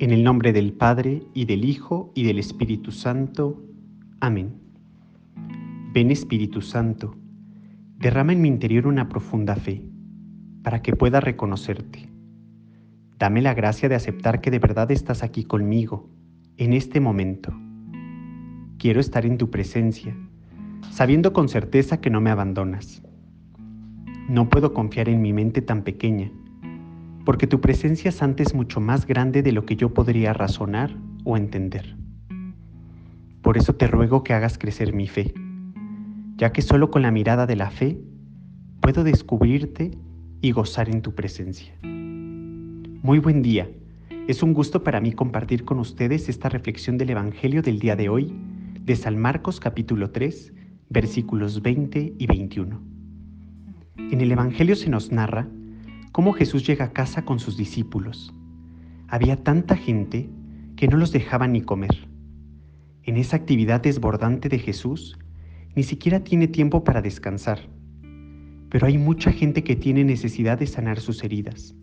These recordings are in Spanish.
En el nombre del Padre, y del Hijo, y del Espíritu Santo. Amén. Ven Espíritu Santo, derrama en mi interior una profunda fe, para que pueda reconocerte. Dame la gracia de aceptar que de verdad estás aquí conmigo, en este momento. Quiero estar en tu presencia, sabiendo con certeza que no me abandonas. No puedo confiar en mi mente tan pequeña porque tu presencia santa es mucho más grande de lo que yo podría razonar o entender. Por eso te ruego que hagas crecer mi fe, ya que solo con la mirada de la fe puedo descubrirte y gozar en tu presencia. Muy buen día. Es un gusto para mí compartir con ustedes esta reflexión del Evangelio del día de hoy, de San Marcos capítulo 3, versículos 20 y 21. En el Evangelio se nos narra cómo Jesús llega a casa con sus discípulos. Había tanta gente que no los dejaba ni comer. En esa actividad desbordante de Jesús, ni siquiera tiene tiempo para descansar. Pero hay mucha gente que tiene necesidad de sanar sus heridas,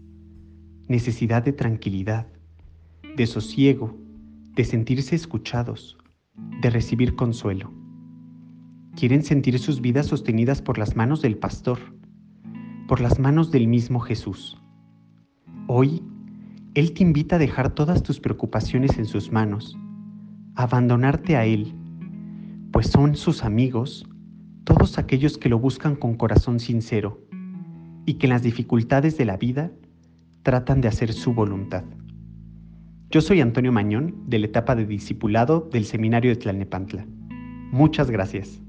necesidad de tranquilidad, de sosiego, de sentirse escuchados, de recibir consuelo. Quieren sentir sus vidas sostenidas por las manos del pastor por las manos del mismo Jesús. Hoy, Él te invita a dejar todas tus preocupaciones en sus manos, a abandonarte a Él, pues son sus amigos todos aquellos que lo buscan con corazón sincero y que en las dificultades de la vida tratan de hacer su voluntad. Yo soy Antonio Mañón, de la etapa de discipulado del Seminario de Tlalnepantla. Muchas gracias.